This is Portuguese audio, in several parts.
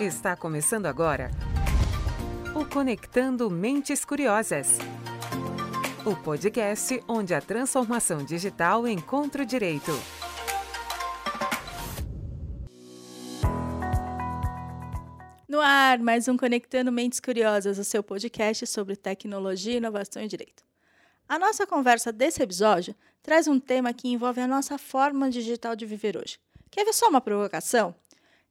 Está começando agora o Conectando Mentes Curiosas. O podcast onde a transformação digital encontra o direito. No ar, mais um Conectando Mentes Curiosas, o seu podcast sobre tecnologia, inovação e direito. A nossa conversa desse episódio traz um tema que envolve a nossa forma digital de viver hoje. Quer ver só uma provocação?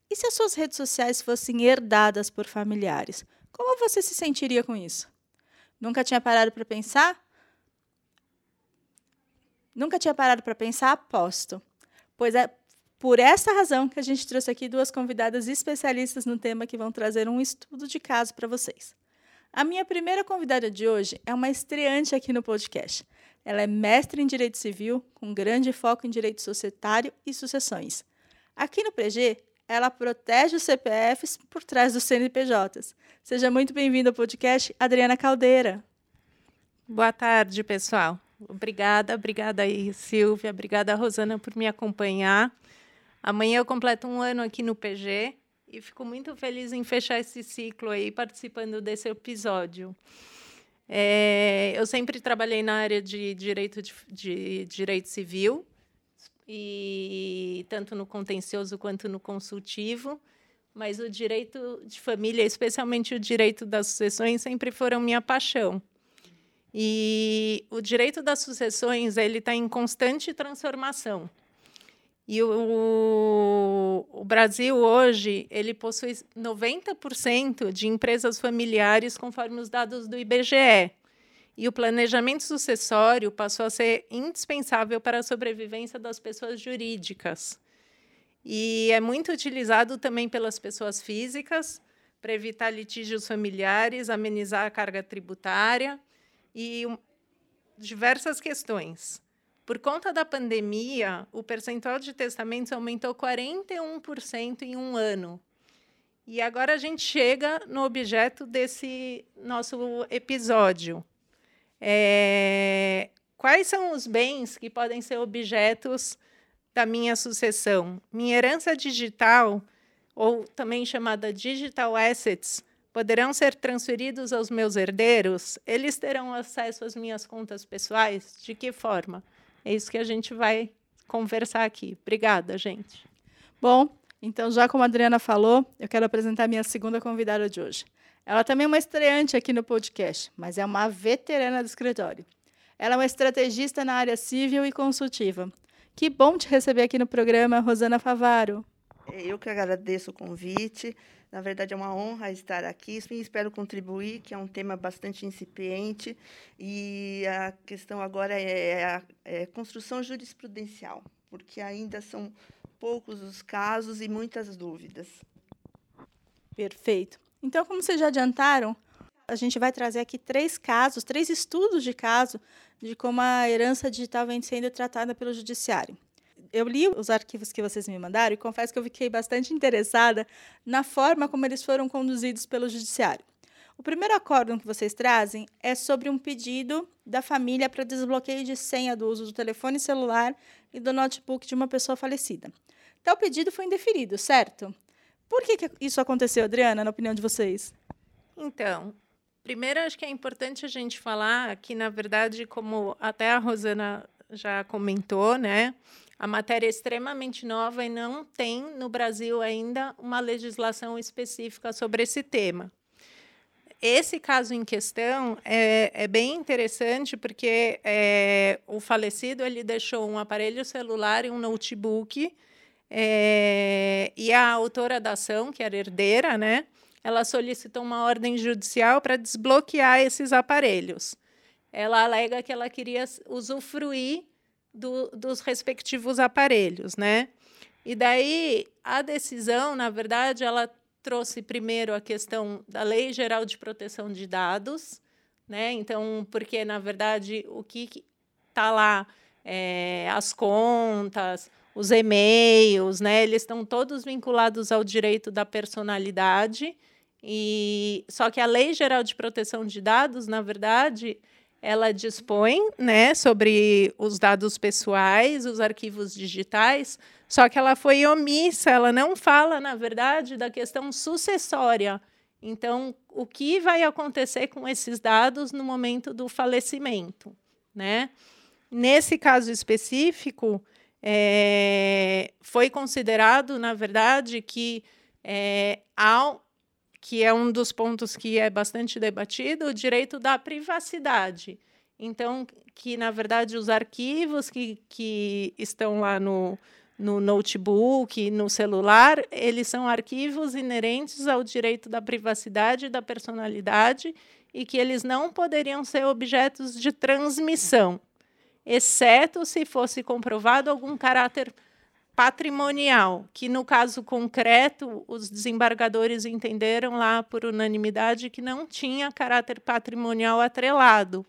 E se as suas redes sociais fossem herdadas por familiares? Como você se sentiria com isso? Nunca tinha parado para pensar? Nunca tinha parado para pensar? Aposto. Pois é por essa razão que a gente trouxe aqui duas convidadas especialistas no tema que vão trazer um estudo de caso para vocês. A minha primeira convidada de hoje é uma estreante aqui no podcast. Ela é mestre em Direito Civil, com grande foco em Direito Societário e Sucessões. Aqui no PG, ela protege os CPFs por trás dos CNPJs. Seja muito bem-vinda ao podcast, Adriana Caldeira. Boa tarde, pessoal. Obrigada, obrigada aí, Silvia, obrigada, Rosana, por me acompanhar. Amanhã eu completo um ano aqui no PG e fico muito feliz em fechar esse ciclo aí, participando desse episódio. É, eu sempre trabalhei na área de direito, de, de direito civil, e tanto no contencioso quanto no consultivo, mas o direito de família, especialmente o direito das sucessões, sempre foram minha paixão. E o direito das sucessões ele está em constante transformação. E o, o, Brasil hoje ele possui 90% de empresas familiares, conforme os dados do IBGE e o planejamento sucessório passou a ser indispensável para a sobrevivência das pessoas jurídicas. E é muito utilizado também pelas pessoas físicas para evitar litígios familiares, amenizar a carga tributária e diversas questões. Por conta da pandemia, o percentual de testamentos aumentou 41% em um ano. E agora a gente chega no objeto desse nosso episódio, é, quais são os bens que podem ser objetos da minha sucessão? Minha herança digital, ou também chamada digital assets, poderão ser transferidos aos meus herdeiros? Eles terão acesso às minhas contas pessoais? De que forma? É isso que a gente vai conversar aqui. Obrigada, gente. Bom, então, já como a Adriana falou, eu quero apresentar a minha segunda convidada de hoje. Ela também é uma estreante aqui no podcast, mas é uma veterana do escritório. Ela é uma estrategista na área civil e consultiva. Que bom te receber aqui no programa, Rosana Favaro. É, eu que agradeço o convite. Na verdade, é uma honra estar aqui e espero contribuir, que é um tema bastante incipiente. E a questão agora é a é construção jurisprudencial, porque ainda são poucos os casos e muitas dúvidas. Perfeito. Então, como vocês já adiantaram, a gente vai trazer aqui três casos, três estudos de caso de como a herança digital vem sendo tratada pelo judiciário. Eu li os arquivos que vocês me mandaram e confesso que eu fiquei bastante interessada na forma como eles foram conduzidos pelo judiciário. O primeiro acórdão que vocês trazem é sobre um pedido da família para desbloqueio de senha do uso do telefone celular e do notebook de uma pessoa falecida. Tal pedido foi indeferido, certo? Por que, que isso aconteceu, Adriana, na opinião de vocês? Então, primeiro acho que é importante a gente falar que, na verdade, como até a Rosana já comentou, né? A matéria é extremamente nova e não tem no Brasil ainda uma legislação específica sobre esse tema. Esse caso em questão é, é bem interessante porque é, o falecido ele deixou um aparelho celular e um notebook é, e a autora da ação, que era herdeira, né, ela solicitou uma ordem judicial para desbloquear esses aparelhos. Ela alega que ela queria usufruir do, dos respectivos aparelhos, né? E daí a decisão, na verdade, ela trouxe primeiro a questão da Lei Geral de Proteção de Dados, né? Então, porque na verdade o que está lá, é, as contas, os e-mails, né? Eles estão todos vinculados ao direito da personalidade. E só que a Lei Geral de Proteção de Dados, na verdade, ela dispõe né, sobre os dados pessoais, os arquivos digitais, só que ela foi omissa, ela não fala, na verdade, da questão sucessória. Então, o que vai acontecer com esses dados no momento do falecimento? Né? Nesse caso específico, é, foi considerado, na verdade, que é, ao, que é um dos pontos que é bastante debatido, o direito da privacidade. Então, que, na verdade, os arquivos que, que estão lá no, no notebook, no celular, eles são arquivos inerentes ao direito da privacidade e da personalidade e que eles não poderiam ser objetos de transmissão, exceto se fosse comprovado algum caráter patrimonial, que no caso concreto os desembargadores entenderam lá por unanimidade que não tinha caráter patrimonial atrelado,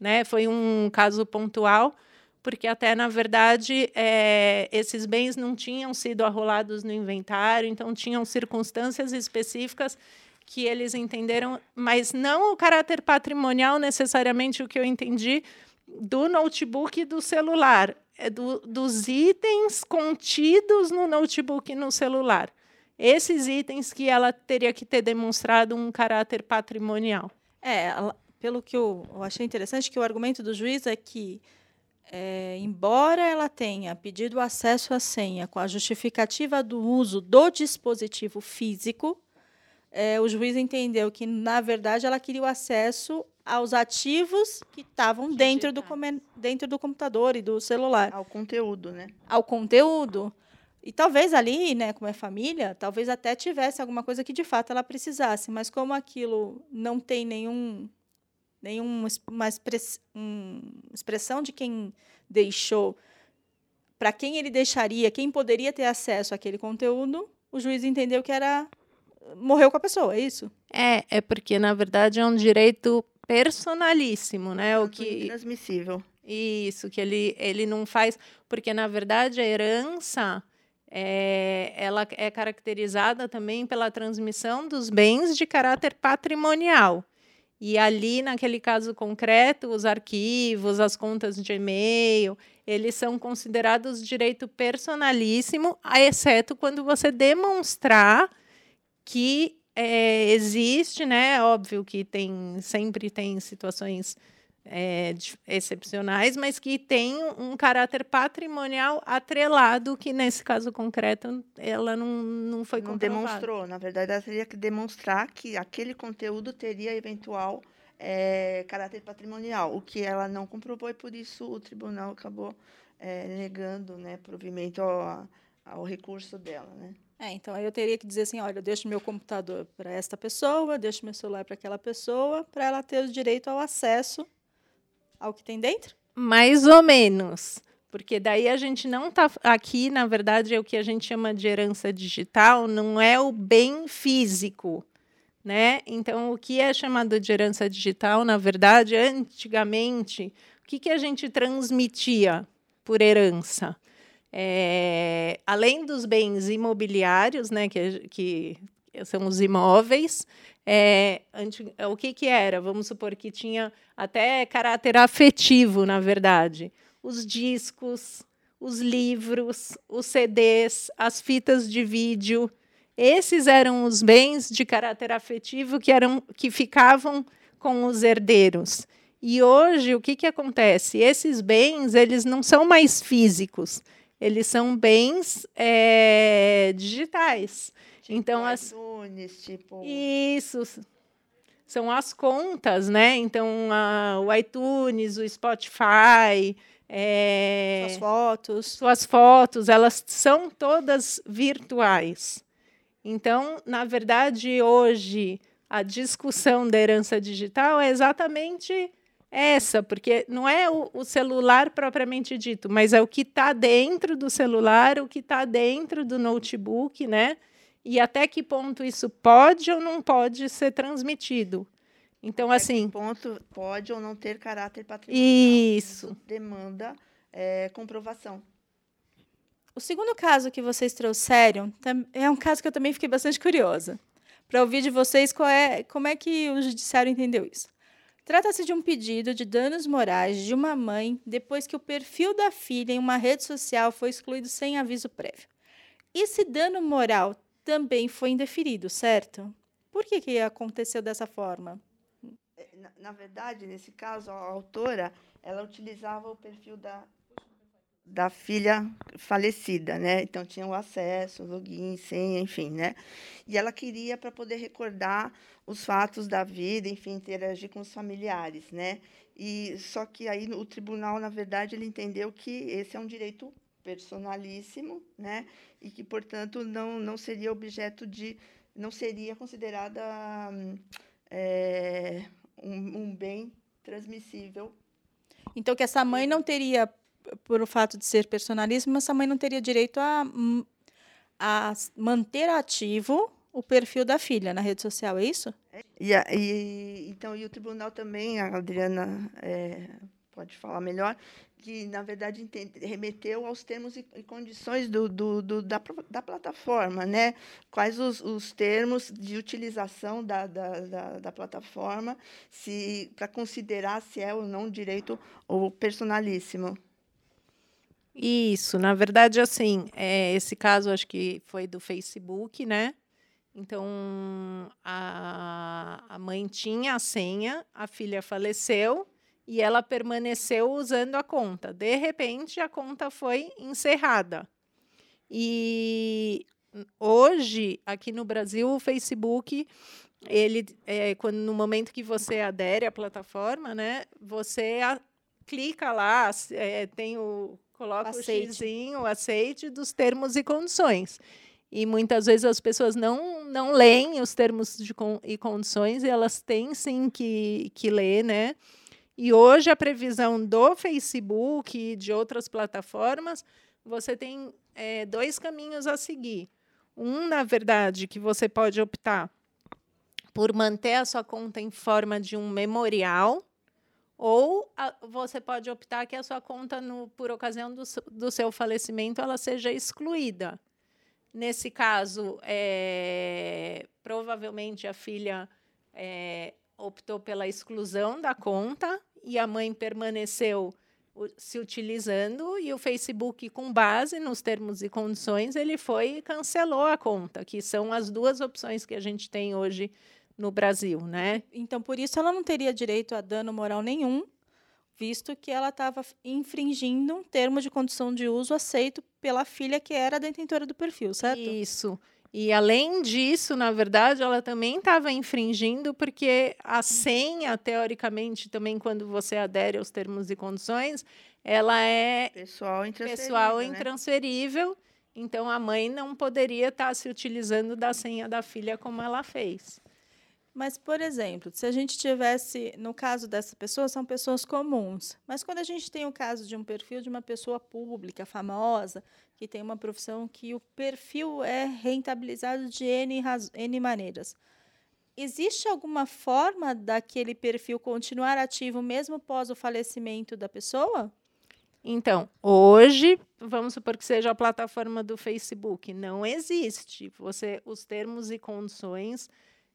né? Foi um caso pontual, porque até na verdade é, esses bens não tinham sido arrolados no inventário, então tinham circunstâncias específicas que eles entenderam, mas não o caráter patrimonial necessariamente o que eu entendi do notebook e do celular é do, dos itens contidos no notebook e no celular. Esses itens que ela teria que ter demonstrado um caráter patrimonial. É, pelo que eu, eu achei interessante, que o argumento do juiz é que, é, embora ela tenha pedido acesso à senha com a justificativa do uso do dispositivo físico, é, o juiz entendeu que, na verdade, ela queria o acesso aos ativos que estavam dentro do, dentro do computador e do celular. Ao conteúdo, né? Ao conteúdo. E talvez ali, né, como é família, talvez até tivesse alguma coisa que de fato ela precisasse, mas como aquilo não tem nenhum nenhuma uma express, um, expressão de quem deixou, para quem ele deixaria, quem poderia ter acesso àquele conteúdo, o juiz entendeu que era morreu com a pessoa, é isso? É, é porque na verdade é um direito personalíssimo, né? O que transmissível. Isso, que ele, ele não faz, porque na verdade a herança é, ela é caracterizada também pela transmissão dos bens de caráter patrimonial. E ali, naquele caso concreto, os arquivos, as contas de e-mail, eles são considerados direito personalíssimo, exceto quando você demonstrar que é, existe, né? Óbvio que tem sempre tem situações é, excepcionais, mas que tem um caráter patrimonial atrelado, que nesse caso concreto ela não, não foi não demonstrou. Na verdade, ela teria que demonstrar que aquele conteúdo teria eventual é, caráter patrimonial, o que ela não comprovou e por isso o tribunal acabou é, negando né, provimento ao, ao recurso dela. Né? É, então aí eu teria que dizer assim, olha, eu deixo meu computador para esta pessoa, deixo meu celular para aquela pessoa, para ela ter o direito ao acesso ao que tem dentro? Mais ou menos. Porque daí a gente não está aqui, na verdade, é o que a gente chama de herança digital, não é o bem físico. Né? Então, o que é chamado de herança digital, na verdade, antigamente, o que, que a gente transmitia por herança? É, além dos bens imobiliários, né, que, que são os imóveis, é, o que, que era? Vamos supor que tinha até caráter afetivo, na verdade. Os discos, os livros, os CDs, as fitas de vídeo. Esses eram os bens de caráter afetivo que, eram, que ficavam com os herdeiros. E hoje, o que, que acontece? Esses bens eles não são mais físicos, eles são bens é, digitais. Tipo então, as iTunes, tipo isso são as contas, né? Então, a, o iTunes, o Spotify, é, suas fotos, suas fotos, elas são todas virtuais. Então, na verdade, hoje a discussão da herança digital é exatamente essa, porque não é o, o celular propriamente dito, mas é o que está dentro do celular, o que está dentro do notebook, né? E até que ponto isso pode ou não pode ser transmitido. Então, até assim. Que ponto pode ou não ter caráter patrimonial. Isso. isso demanda é, comprovação. O segundo caso que vocês trouxeram é um caso que eu também fiquei bastante curiosa para ouvir de vocês qual é, como é que o judiciário entendeu isso. Trata-se de um pedido de danos morais de uma mãe depois que o perfil da filha em uma rede social foi excluído sem aviso prévio. Esse dano moral também foi indeferido, certo? Por que, que aconteceu dessa forma? É, na, na verdade, nesse caso, a autora ela utilizava o perfil da, da filha falecida, né? Então tinha o acesso, login, senha, enfim, né? E ela queria para poder recordar os fatos da vida, enfim, interagir com os familiares, né? E só que aí o tribunal, na verdade, ele entendeu que esse é um direito personalíssimo, né? E que, portanto, não não seria objeto de não seria considerada é, um, um bem transmissível. Então que essa mãe não teria por o fato de ser personalismo, essa mãe não teria direito a, a manter ativo o perfil da filha na rede social, é isso? E, e então e o tribunal também, a Adriana é, pode falar melhor, que na verdade remeteu aos termos e, condições do, do, do, da, da plataforma, né? Quais os, os termos de utilização da, da, da, da plataforma, para considerar se é ou não direito ou personalíssimo. Isso, na verdade, assim, é, esse caso acho que foi do Facebook, né? Então, a, a mãe tinha a senha, a filha faleceu e ela permaneceu usando a conta. De repente, a conta foi encerrada. E hoje, aqui no Brasil, o Facebook, ele, é, quando, no momento que você adere à plataforma, né, você a, clica lá, é, tem o coloca aceite. o xizinho, o aceite dos termos e condições. E muitas vezes as pessoas não, não leem os termos de, e condições e elas têm sim que, que ler, né? E hoje a previsão do Facebook e de outras plataformas, você tem é, dois caminhos a seguir. Um, na verdade, que você pode optar por manter a sua conta em forma de um memorial, ou a, você pode optar que a sua conta, no, por ocasião do, do seu falecimento, ela seja excluída. Nesse caso, é, provavelmente a filha é, optou pela exclusão da conta e a mãe permaneceu se utilizando e o Facebook, com base nos termos e condições, ele foi e cancelou a conta, que são as duas opções que a gente tem hoje no Brasil, né? Então, por isso, ela não teria direito a dano moral nenhum, visto que ela estava infringindo um termo de condição de uso aceito pela filha que era detentora do perfil, certo? Isso. E além disso, na verdade, ela também estava infringindo, porque a senha, teoricamente, também quando você adere aos termos e condições, ela é pessoal intransferível. Pessoal né? intransferível então a mãe não poderia estar tá se utilizando da senha da filha como ela fez. Mas, por exemplo, se a gente tivesse, no caso dessa pessoa, são pessoas comuns. Mas quando a gente tem o caso de um perfil de uma pessoa pública, famosa, que tem uma profissão que o perfil é rentabilizado de N, N maneiras. Existe alguma forma daquele perfil continuar ativo mesmo após o falecimento da pessoa? Então, hoje, vamos supor que seja a plataforma do Facebook, não existe. Você, os termos e condições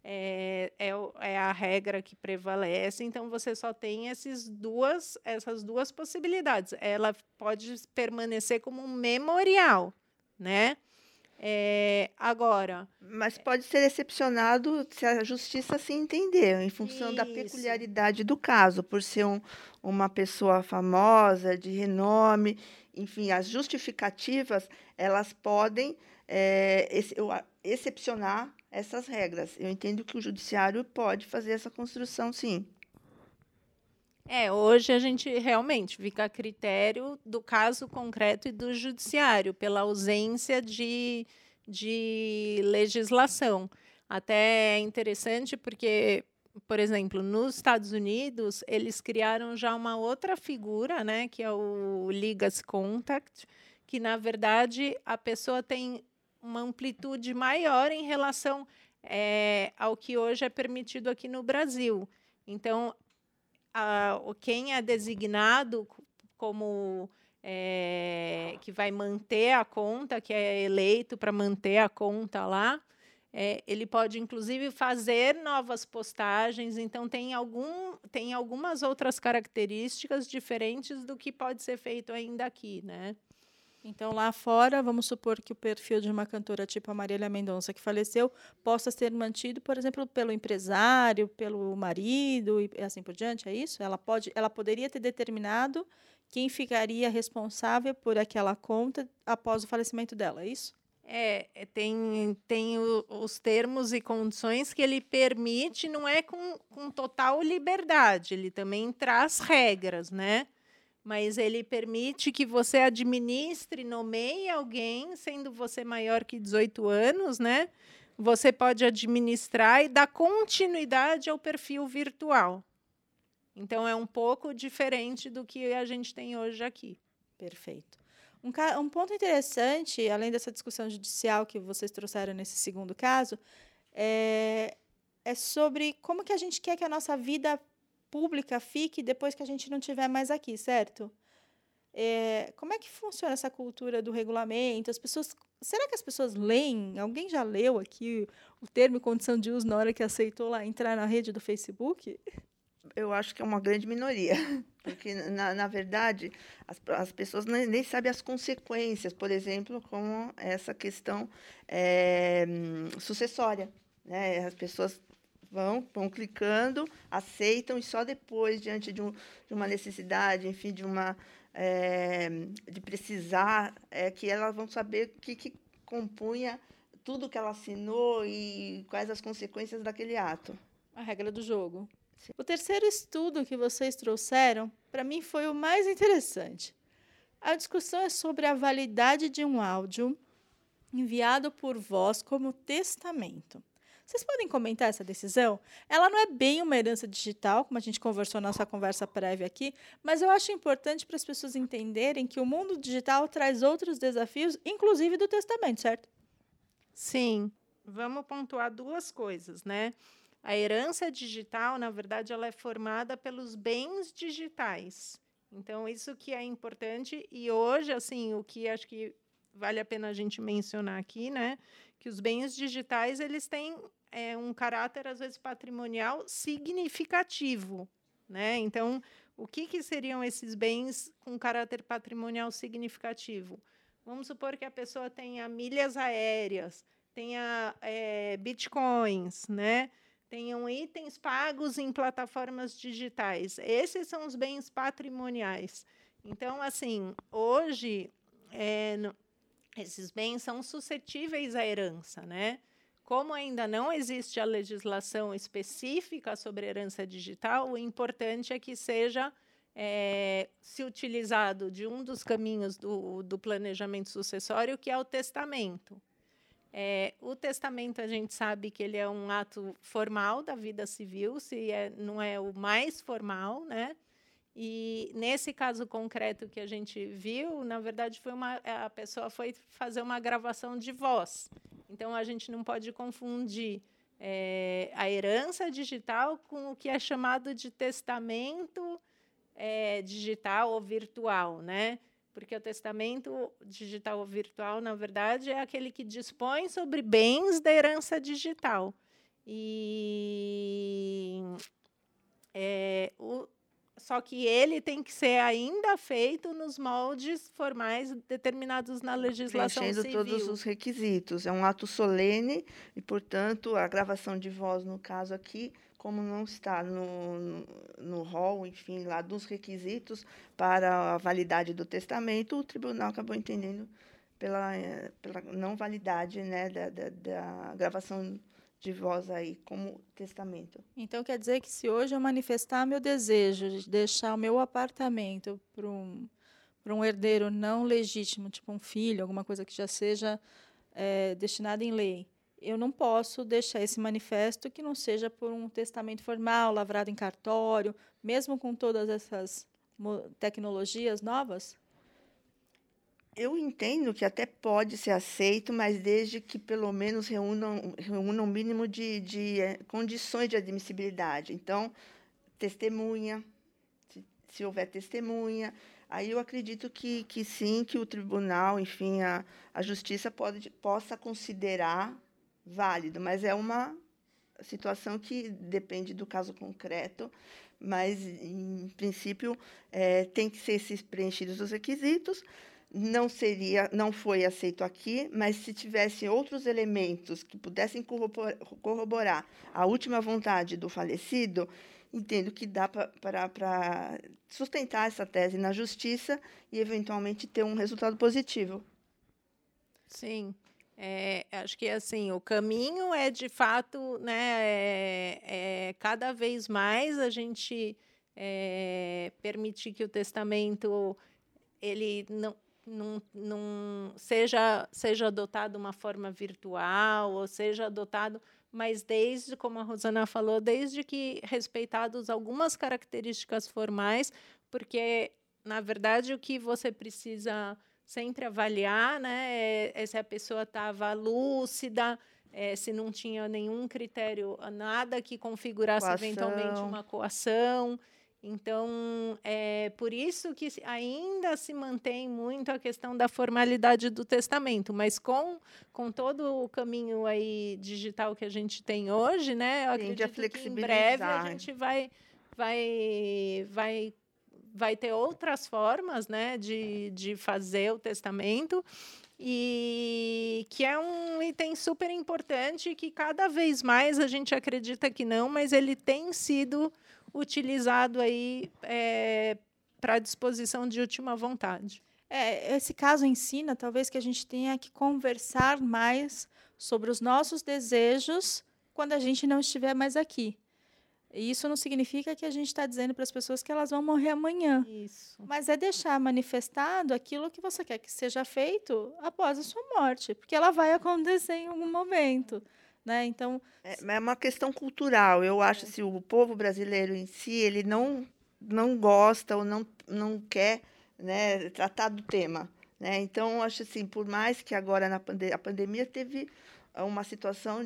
é, é, é, a regra que prevalece, então você só tem esses duas, essas duas possibilidades. Ela pode permanecer como um memorial, né? É, agora. Mas pode ser excepcionado se a justiça se entender, em função isso. da peculiaridade do caso, por ser um, uma pessoa famosa, de renome, enfim, as justificativas elas podem é, excepcionar essas regras. Eu entendo que o judiciário pode fazer essa construção, sim. É, hoje a gente realmente fica a critério do caso concreto e do judiciário, pela ausência de, de legislação. Até é interessante porque, por exemplo, nos Estados Unidos, eles criaram já uma outra figura, né, que é o Legacy Contact, que, na verdade, a pessoa tem uma amplitude maior em relação é, ao que hoje é permitido aqui no Brasil. Então, a, quem é designado como é, que vai manter a conta, que é eleito para manter a conta lá, É, ele pode, inclusive, fazer novas postagens, então tem, algum, tem algumas outras características diferentes do que pode ser feito ainda aqui, né? Então, lá fora, vamos supor que o perfil de uma cantora tipo a Marília Mendonça, que faleceu, possa ser mantido, por exemplo, pelo empresário, pelo marido e assim por diante, é isso? Ela, pode, ela poderia ter determinado quem ficaria responsável por aquela conta após o falecimento dela, é isso? É, é, tem, tem o, os termos e condições que ele permite, não é com, com total liberdade, ele também traz regras, né? Mas ele permite que você administre, nomeie alguém, sendo você maior que 18 anos, né? Você pode administrar e dar continuidade ao perfil virtual. Então, é um pouco diferente do que a gente tem hoje aqui. Perfeito. Um, um ponto interessante, além dessa discussão judicial que vocês trouxeram nesse segundo caso, é, é sobre como que a gente quer que a nossa vida pública fique depois que a gente não estiver mais aqui, certo? É, como é que funciona essa cultura do regulamento? As pessoas, será que as pessoas leem? Alguém já leu aqui o termo condição de uso na hora que aceitou lá entrar na rede do Facebook? eu acho que é uma grande minoria, porque, na, na verdade, as, as pessoas nem, nem sabem as consequências, por exemplo, como essa questão é, sucessória. Né? As pessoas vão, vão clicando, aceitam, e só depois, diante de, um, de uma necessidade, enfim, de uma. É, de precisar, é que elas vão saber o que, que compunha tudo que ela assinou e quais as consequências daquele ato. A regra do jogo. O terceiro estudo que vocês trouxeram, para mim, foi o mais interessante. A discussão é sobre a validade de um áudio enviado por voz como testamento. Vocês podem comentar essa decisão? Ela não é bem uma herança digital, como a gente conversou na nossa conversa prévia aqui, mas eu acho importante para as pessoas entenderem que o mundo digital traz outros desafios, inclusive do testamento, certo? Sim. Vamos pontuar duas coisas, né? A herança digital, na verdade, ela é formada pelos bens digitais. Então, isso que é importante. E hoje, assim, o que acho que vale a pena a gente mencionar aqui, né? Que os bens digitais, eles têm é, um caráter, às vezes, patrimonial significativo, né? Então, o que, que seriam esses bens com caráter patrimonial significativo? Vamos supor que a pessoa tenha milhas aéreas, tenha é, bitcoins, né? tenham itens pagos em plataformas digitais. Esses são os bens patrimoniais. Então, assim, hoje, é, esses bens são suscetíveis à herança, né? Como ainda não existe a legislação específica sobre herança digital, o importante é que seja é, se utilizado de um dos caminhos do, do planejamento sucessório, que é o testamento. É, o testamento a gente sabe que ele é um ato formal da vida civil, se é, não é o mais formal, né? E nesse caso concreto que a gente viu, na verdade foi uma a pessoa foi fazer uma gravação de voz. Então a gente não pode confundir é, a herança digital com o que é chamado de testamento é, digital ou virtual, né? porque o testamento digital ou virtual, na verdade, é aquele que dispõe sobre bens da herança digital. E é, o, só que ele tem que ser ainda feito nos moldes formais determinados na legislação Preenchendo civil. todos os requisitos. É um ato solene e, portanto, a gravação de voz, no caso aqui, como não está no, no rol, enfim, lá dos requisitos para a validade do testamento, o tribunal acabou entendendo pela, pela não validade né, da, da, da gravação de voz aí como testamento. Então quer dizer que se hoje eu manifestar meu desejo de deixar o meu apartamento para um, um herdeiro não legítimo, tipo um filho, alguma coisa que já seja é, destinada em lei, eu não posso deixar esse manifesto que não seja por um testamento formal, lavrado em cartório, mesmo com todas essas tecnologias novas? Eu entendo que até pode ser aceito, mas desde que pelo menos reúnam, reúnam um mínimo de, de é, condições de admissibilidade. Então, testemunha, se, se houver testemunha, aí eu acredito que, que sim, que o tribunal, enfim, a, a justiça pode, possa considerar válido, mas é uma situação que depende do caso concreto, mas, em princípio, é, tem que ser preenchidos os requisitos. Não seria, não foi aceito aqui, mas se tivesse outros elementos que pudessem corroborar a última vontade do falecido, entendo que dá para sustentar essa tese na justiça e, eventualmente, ter um resultado positivo. Sim. É, acho que assim o caminho é de fato, né? É, é cada vez mais a gente é, permitir que o testamento ele não, não, seja seja adotado de uma forma virtual ou seja adotado mas desde, como a Rosana falou, desde que respeitados algumas características formais, porque, na verdade, o que você precisa sempre avaliar né, é, é se a pessoa estava lúcida, é, se não tinha nenhum critério, nada que configurasse coação. eventualmente uma coação. Então, é por isso que ainda se mantém muito a questão da formalidade do testamento, mas com, com todo o caminho aí digital que a gente tem hoje, né? Eu acredito que em breve a gente vai, vai, vai, vai ter outras formas né, de, de fazer o testamento e que é um item super importante que cada vez mais a gente acredita que não, mas ele tem sido utilizado aí é, para disposição de última vontade. É, esse caso ensina, talvez, que a gente tenha que conversar mais sobre os nossos desejos quando a gente não estiver mais aqui. E isso não significa que a gente está dizendo para as pessoas que elas vão morrer amanhã. Isso. Mas é deixar manifestado aquilo que você quer que seja feito após a sua morte, porque ela vai acontecer em algum momento. Né? Então, é, é uma questão cultural. Eu acho é. se o povo brasileiro em si ele não não gosta ou não não quer né, tratar do tema. Né? Então, acho assim, por mais que agora na pande a pandemia teve uma situação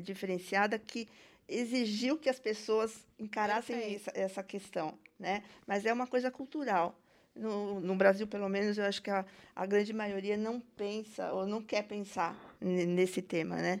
diferenciada que exigiu que as pessoas encarassem essa, essa, questão, né? Mas é uma coisa cultural. No, no Brasil, pelo menos, eu acho que a, a grande maioria não pensa ou não quer pensar nesse tema, né?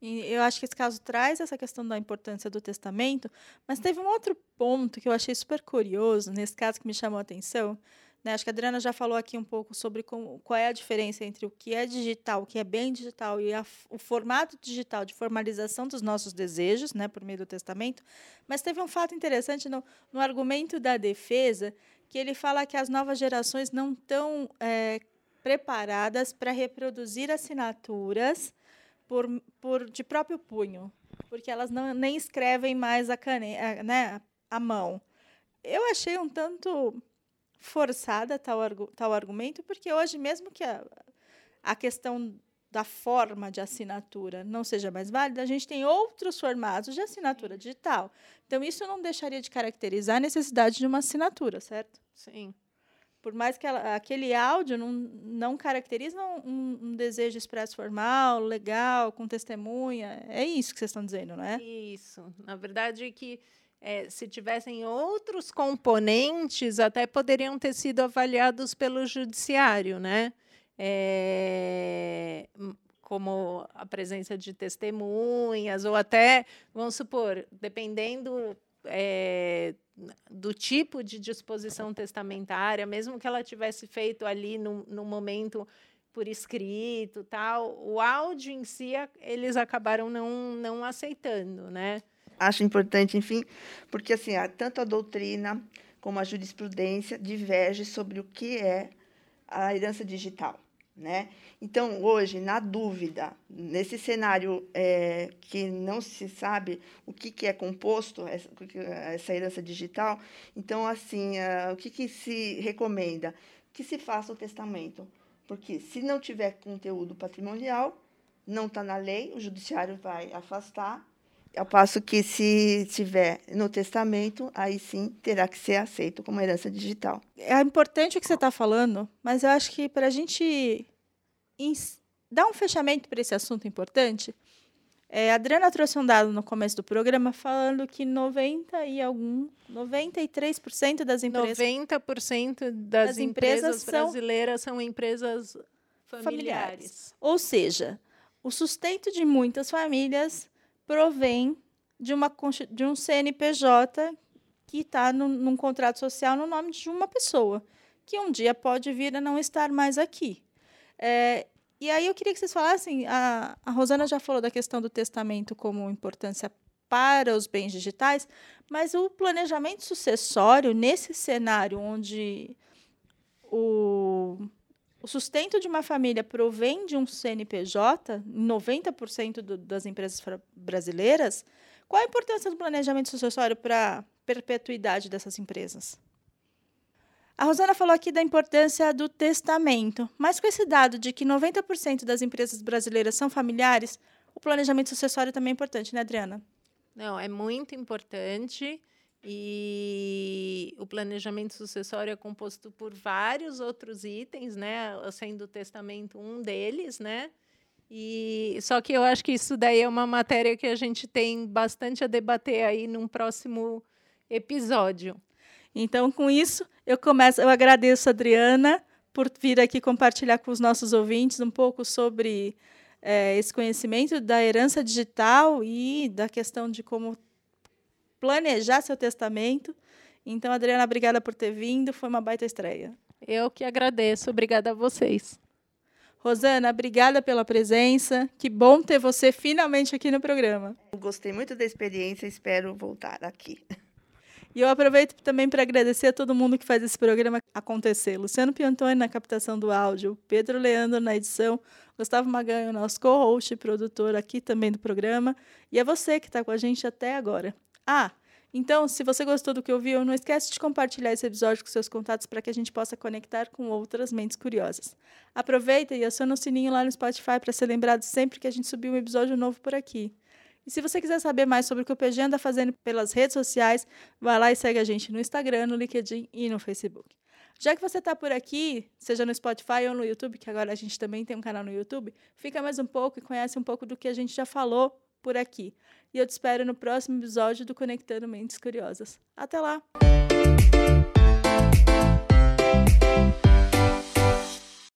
E eu acho que esse caso traz essa questão da importância do testamento, mas teve um outro ponto que eu achei super curioso, nesse caso que me chamou a atenção. Né? Acho que a Adriana já falou aqui um pouco sobre como, qual é a diferença entre o que é digital, o que é bem digital, e a, o formato digital de formalização dos nossos desejos, né, por meio do testamento. Mas teve um fato interessante no, no argumento da defesa, que ele fala que as novas gerações não estão é, preparadas para reproduzir assinaturas por, por de próprio punho, porque elas não, nem escrevem mais a caneta, né, a mão. Eu achei um tanto forçada tal, tal argumento, porque hoje, mesmo que a, a questão da forma de assinatura não seja mais válida, a gente tem outros formatos de assinatura digital. Então, isso não deixaria de caracterizar a necessidade de uma assinatura, certo? Sim por mais que ela, aquele áudio não, não caracteriza um, um, desejo expresso formal, legal, com testemunha. É isso que vocês estão dizendo, não é? Isso. Na verdade, que é, se tivessem outros componentes, até poderiam ter sido avaliados pelo judiciário, né? É, como a presença de testemunhas, ou até, vamos supor, dependendo é, do tipo de disposição testamentária, mesmo que ela tivesse feito ali no, no momento por escrito, tal, o áudio em si eles acabaram não, não aceitando, né? Acho importante, enfim, porque assim, tanto a doutrina como a jurisprudência diverge sobre o que é a herança digital. Né? Então, hoje, na dúvida, nesse cenário é, que não se sabe o que, que é composto, essa, essa herança digital, então, assim, uh, o que, que se recomenda? Que se faça o testamento. Porque se não tiver conteúdo patrimonial, não está na lei, o judiciário vai afastar, ao passo que, se tiver no testamento, aí sim terá que ser aceito como herança digital. É importante o que você está falando, mas eu acho que para a gente dar um fechamento para esse assunto importante, é, a Adriana trouxe um dado no começo do programa falando que 90 e algum 93% das empresas 90% das, das empresas, empresas brasileiras são, são empresas familiares. familiares. Ou seja, o sustento de muitas famílias provém de, uma, de um CNPJ que está num contrato social no nome de uma pessoa, que um dia pode vir a não estar mais aqui. É, e aí eu queria que vocês falassem, a, a Rosana já falou da questão do testamento como importância para os bens digitais, mas o planejamento sucessório, nesse cenário onde o, o sustento de uma família provém de um CNPJ, 90% do, das empresas brasileiras, qual a importância do planejamento sucessório para a perpetuidade dessas empresas? A Rosana falou aqui da importância do testamento, mas com esse dado de que 90% das empresas brasileiras são familiares, o planejamento sucessório também é importante, né, Adriana? Não, é muito importante. E o planejamento sucessório é composto por vários outros itens, né? Sendo o testamento um deles, né? E só que eu acho que isso daí é uma matéria que a gente tem bastante a debater aí num próximo episódio. Então, com isso, eu começo. Eu agradeço a Adriana por vir aqui compartilhar com os nossos ouvintes um pouco sobre é, esse conhecimento da herança digital e da questão de como planejar seu testamento. Então, Adriana, obrigada por ter vindo. Foi uma baita estreia. Eu que agradeço. Obrigada a vocês. Rosana, obrigada pela presença. Que bom ter você finalmente aqui no programa. Gostei muito da experiência, espero voltar aqui. E eu aproveito também para agradecer a todo mundo que faz esse programa acontecer. Luciano Piantoni na captação do áudio, Pedro Leandro na edição, Gustavo Maganho, nosso co-host e produtor aqui também do programa, e a você que está com a gente até agora. Ah, então, se você gostou do que ouviu, não esquece de compartilhar esse episódio com seus contatos para que a gente possa conectar com outras mentes curiosas. Aproveita e aciona o sininho lá no Spotify para ser lembrado sempre que a gente subir um episódio novo por aqui. E se você quiser saber mais sobre o que o PG anda fazendo pelas redes sociais, vai lá e segue a gente no Instagram, no LinkedIn e no Facebook. Já que você está por aqui, seja no Spotify ou no YouTube, que agora a gente também tem um canal no YouTube, fica mais um pouco e conhece um pouco do que a gente já falou por aqui. E eu te espero no próximo episódio do Conectando Mentes Curiosas. Até lá!